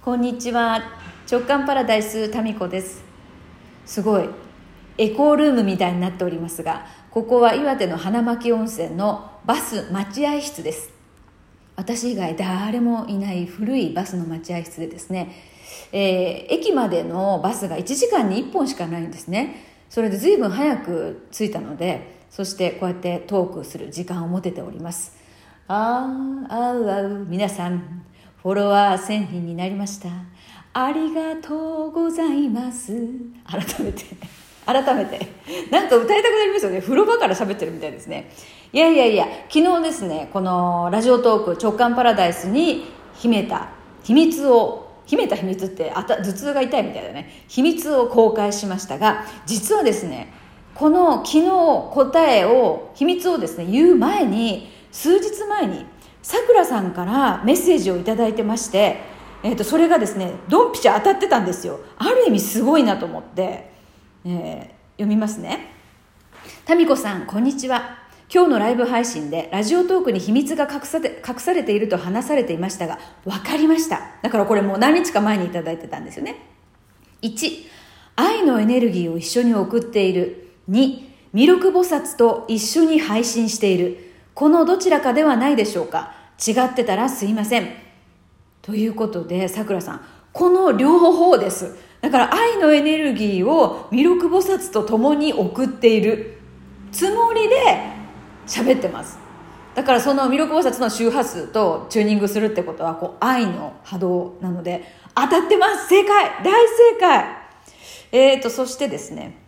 こんにちは。直感パラダイスタミコです。すごい。エコールームみたいになっておりますがここは岩手の花巻温泉のバス待合室です。私以外誰もいない古いバスの待合室でですね、えー、駅までのバスが1時間に1本しかないんですね。それで随分早く着いたのでそしてこうやってトークする時間を持てております。あああうあう皆さん。フォロワー1000人になりました。ありがとうございます。改めて。改めて。なんか歌いたくなりますよね。風呂場から喋ってるみたいですね。いやいやいや昨日ですねこのラジオトーク直感パラダイスに秘めた秘密を秘めた秘密ってあた頭痛が痛いみたいだね。秘密を公開しましたが実はですねこの昨日答えを秘密をですね言う前に数日前にさくらさんからメッセージを頂いてまして、えー、とそれがですねドンピシャ当たってたんですよ。ある意味すごいなと思って、えー、読みますね。タミコさんこんにちは。今日のライブ配信でラジオトークに秘密が隠さ隠されていると話されていましたが分かりました。だからこれもう何日か前に頂いてたんですよね。1愛のエネルギーを一緒に送っている。2弥勒菩薩と一緒に配信している。このどちらかではないでしょうか。違ってたらすいません。ということで、さくらさん、この両方です。だから愛のエネルギーを弥勒菩薩と共に送っているつもりで喋ってます。だからその弥勒菩薩の周波数とチューニングするってことはこう愛の波動なので当たってます正解大正解えーとそしてですね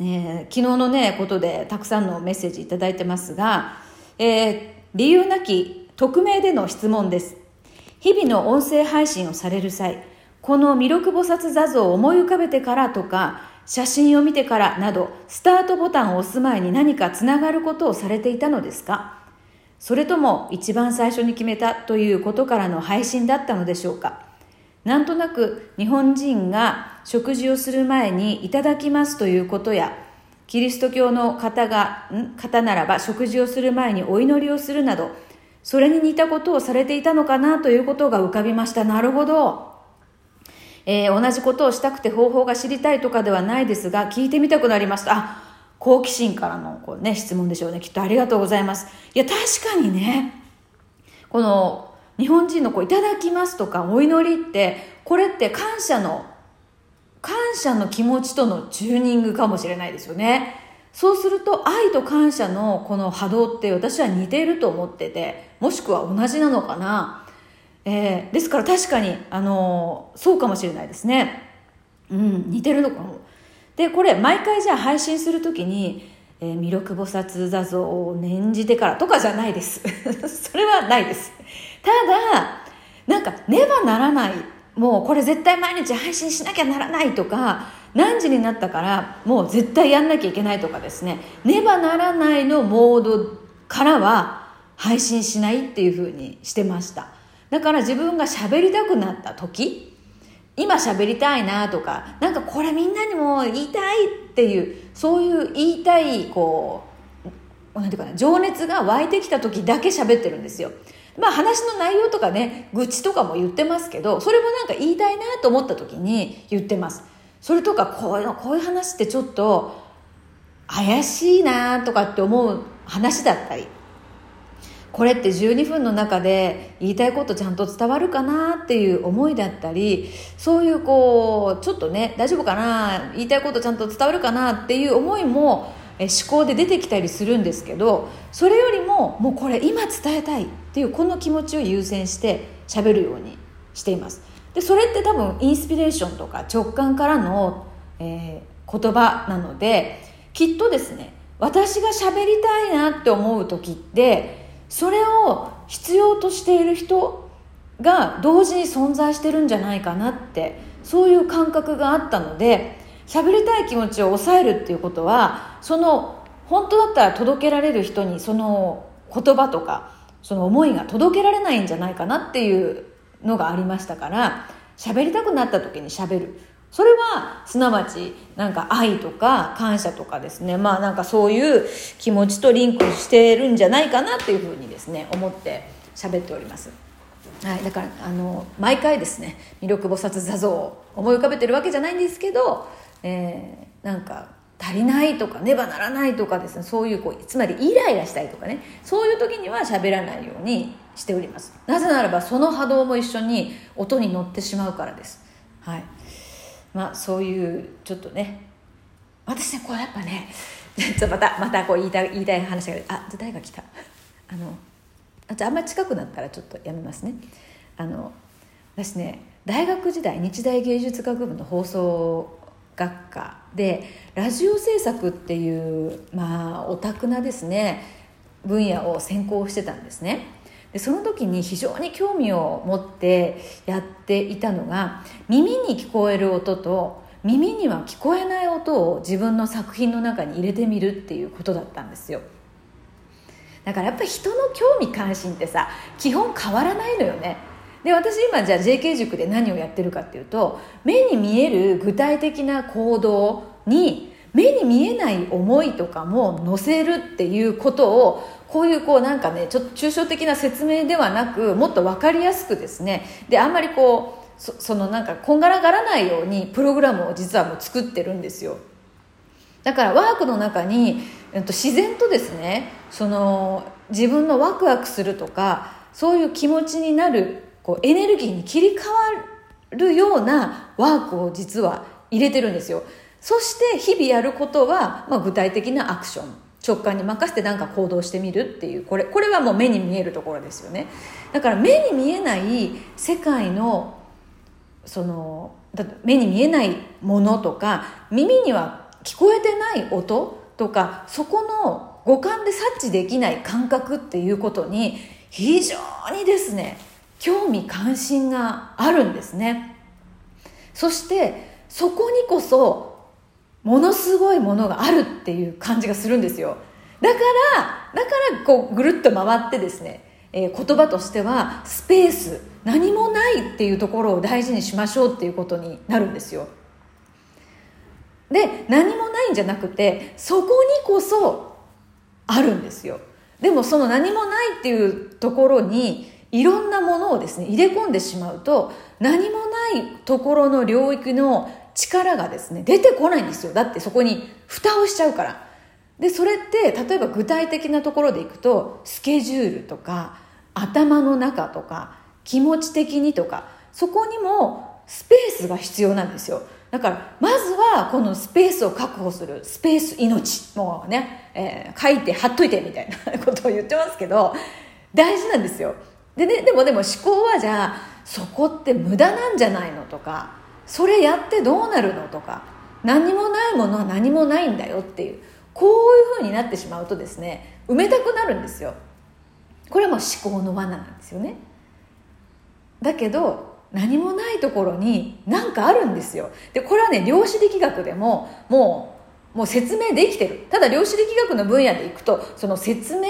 えー、昨日のねことでたくさんのメッセージ頂いてますが、えー、理由なき匿名での質問です。日々の音声配信をされる際、この弥勒菩薩座像を思い浮かべてからとか、写真を見てからなど、スタートボタンを押す前に何かつながることをされていたのですか？それとも一番最初に決めたということからの配信だったのでしょうか？なんとなく日本人が食事をする前にいただきますということやキリスト教の方が、ん？方ならば食事をする前にお祈りをするなど、それに似たことをされていたのかなということが浮かびました。なるほど。えー、同じことをしたくて方法が知りたいとかではないですが、聞いてみたくなりました。あ、好奇心からのこう、ね、質問でしょうね。きっとありがとうございます。いや、確かにね、この日本人のこういただきますとかお祈りって、これって感謝の感謝の気持ちとのチューニングかもしれないですよね。そうすると愛と感謝のこの波動って私は似ていると思ってて、もしくは同じなのかな。えー、ですから確かに、あのー、そうかもしれないですね。うん、似てるのかも。で、これ毎回じゃあ配信するときに、えー、弥勒菩薩座像を念じてからとかじゃないです。それはないです。ただ、なんかねばならないもうこれ絶対毎日配信しなきゃならないとか何時になったからもう絶対やんなきゃいけないとかですね。ねばならないのモードからは配信しないっていうふうにしてました。だから自分が喋りたくなった時今喋りたいなとかなんかこれみんなにも言いたいっていうそういう言いたいこうなんていうかな情熱が湧いてきた時だけ喋ってるんですよ。まあ話の内容とかね、愚痴とかも言ってますけど、それもなんか言いたいなと思った時に言ってます。それとか、こういう、こういう話ってちょっと怪しいなとかって思う話だったり、これって12分の中で言いたいことちゃんと伝わるかなっていう思いだったり、そういうこう、ちょっとね、大丈夫かな言いたいことちゃんと伝わるかなっていう思いも思考で出てきたりするんですけどそれよりももうこれ今伝えたいっていうこの気持ちを優先して喋るようにしています。でそれって多分インスピレーションとか直感からの、えー、言葉なのできっとですね私が喋りたいなって思う時ってそれを必要としている人が同時に存在してるんじゃないかなってそういう感覚があったので喋りたい気持ちを抑えるっていうことはその本当だったら届けられる人にその言葉とかその思いが届けられないんじゃないかなっていうのがありましたから喋りたくなった時に喋る。それはすなわちなんか愛とか感謝とかですね。まあなんかそういう気持ちとリンクしてるんじゃないかなっていうふうにですね思って喋っております。はい、だからあの毎回ですね弥勒菩薩座像を思い浮かべてるわけじゃないんですけど、えー、なんか足りないとかねばならないとかですね。そういうこうつまりイライラしたりとかね。そういう時には喋らないようにしております。なぜならばその波動も一緒に音に乗ってしまうからです。はい。まあそういうちょっとね。私ねこれやっぱね ちょまたまたこう言いたい言いたい話があ誰が来た？あのあじゃあんまり近くなったらちょっとやめますね。あの私ね大学時代日大芸術学部の放送学科でラジオ制作っていうまあオタクなですね分野を専攻してたんですね。でその時に非常に興味を持ってやっていたのが耳に聞こえる音と耳には聞こえない音を自分の作品の中に入れてみるっていうことだったんですよ。だからやっぱり人の興味関心ってさ基本変わらないのよね。で私今じゃあ JK 塾で何をやってるかっていうと目に見える具体的な行動に目に見えない思いとかも載せるっていうことをこういうこうなんかねちょっと抽象的な説明ではなくもっと分かりやすくですね。であんまりこうそのなんかこんがらがらないようにプログラムを実はもう作ってるんですよ。だからワークの中に、えっと、自然とですねその自分のワクワクするとかそういう気持ちになるこうエネルギーに切り替わるようなワークを実は入れてるんですよ。そして日々やることは、まあ、具体的なアクション。直感に任せて何か行動してみるっていう。これこれはもう目に見えるところですよね。だから目に見えない世界のその目に見えないものとか耳には聞こえてない音とかそこの五感で察知できない感覚っていうことに非常にですね興味関心があるんですね。そしてそこにこそものすごいものがあるっていう感じがするんですよ。だからだからこうぐるっと回ってですね、えー、言葉としてはスペース何もないっていうところを大事にしましょうっていうことになるんですよ。で何もないんじゃなくてそこにこそあるんですよ。でもその何もないっていうところにいろんなものをですね入れ込んでしまうと何もないところの領域の力がですね出てこないんですよ。だってそこに蓋をしちゃうから。でそれって例えば具体的なところでいくとスケジュールとか頭の中とか気持ち的にとかそこにもスペースが必要なんですよ。だからまずはこのスペースを確保する。スペース命。もうね、えー、書いて貼っといてみたいなことを言ってますけど大事なんですよ。でねでもでも思考はじゃあそこって無駄なんじゃないのとかそれやってどうなるのとか何もないものは何もないんだよっていうこういうふうになってしまうとですね埋めたくなるんですよ。これはもう思考の罠なんですよね。だけど何もないところに何かあるんですよ。でこれはね量子力学でももうもう説明できてる。ただ量子力学の分野でいくとその説明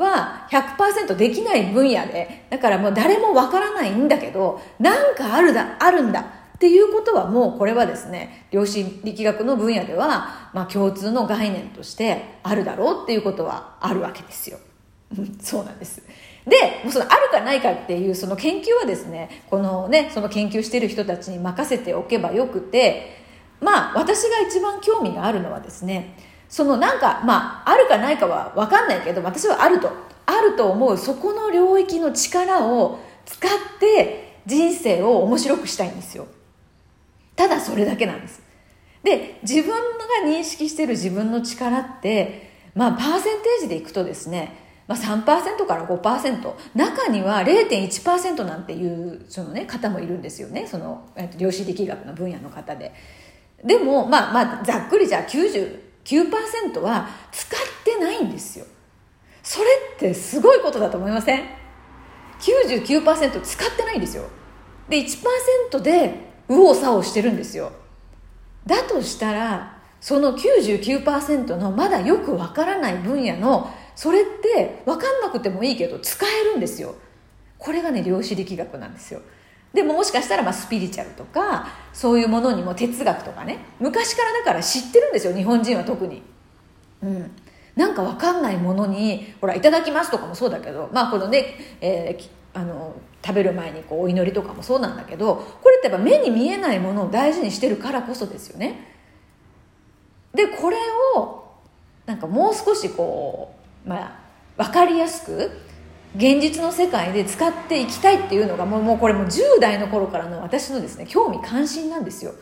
は100%できない分野でだからもう誰もわからないんだけど何かあるだあるんだっていうことはもうこれはですね量子力学の分野では、まあ、共通の概念としてあるだろうっていうことはあるわけですよ。そうなんです。でそのあるかないかっていうその研究はですねこのねその研究してる人たちに任せておけばよくてまあ私が一番興味があるのはですねそのなんかまああるかないかは分かんないけど私はあると。あると思うそこの領域の力を使って人生を面白くしたいんですよ。ただそれだけなんです。で自分が認識してる自分の力ってまあパーセンテージでいくとですねまあ、3%から5%中には0.1%なんていうその、ね、方もいるんですよね。その、えっと、量子力学の分野の方で。でも、まあ、まあざっくりじゃあ90 9%は使ってないんですよ。それってすごいことだと思いません？99%使ってないんですよ。で1%で右往左往してるんですよ。だとしたらその99%のまだよくわからない分野のそれって分かんなくてもいいけど使えるんですよ。これがね量子力学なんですよ。でももしかしたらまあスピリチュアルとかそういうものにも哲学とかね。昔からだから知ってるんですよ日本人は特に。うん。なんか分かんないものにほら「いただきます」とかもそうだけどまあこのね、えー、あの食べる前にこうお祈りとかもそうなんだけどこれってやっぱ目に見えないものを大事にしてるからこそですよね。でこれをなんかもう少しこうまあ分かりやすく現実の世界で使っていきたいっていうのがもうもうこれも10代の頃からの私のですね興味関心なんですよ、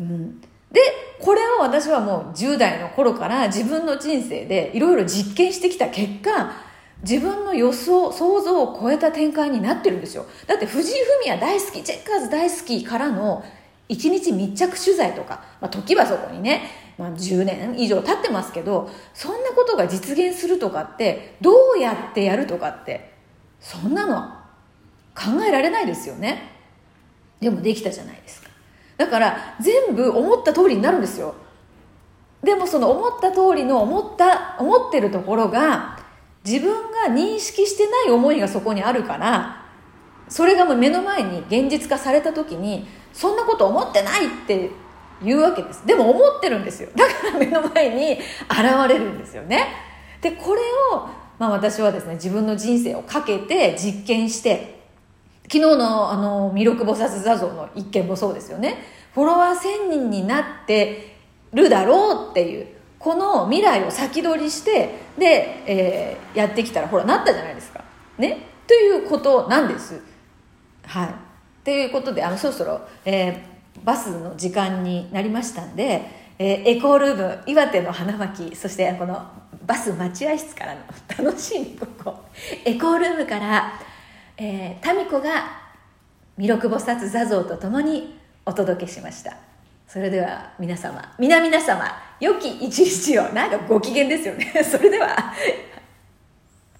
うん、でこれを私はもう10代の頃から自分の人生でいろいろ実験してきた結果自分の予想想像を超えた展開になってるんですよ。だって藤井フミヤ大好きチェッカーズ大好きからの1日密着取材とか、まあ、時はそこにね、まあ、10年以上経ってますけどそんなことが実現するとかってどうやってやるとかってそんなの考えられないですよね。でもできたじゃないですか。だから全部思った通りになるんですよ。でもその思った通りの思った思ってるところが自分が認識してない思いがそこにあるからそれがもう目の前に現実化された時にそんなこと思ってないって言うわけです。でも思ってるんですよ。だから目の前に現れるんですよね。でこれを、まあ、私はですね自分の人生をかけて実験して昨日のあの弥勒菩薩座像の一件もそうですよね。フォロワー1000人になってるだろうっていうこの未来を先取りしてで、えー、やってきたらほらなったじゃないですか。ね？ということなんです。はい。ということであのそろそろ、えー、バスの時間になりましたんで、えー、エコールーム岩手の花巻そしてこのバス待合室からの楽しみここ。エコールームからえー、民子が弥勒菩薩座像とともにお届けしました。それでは皆様皆々様良き一日を。なんかご機嫌ですよね。それでは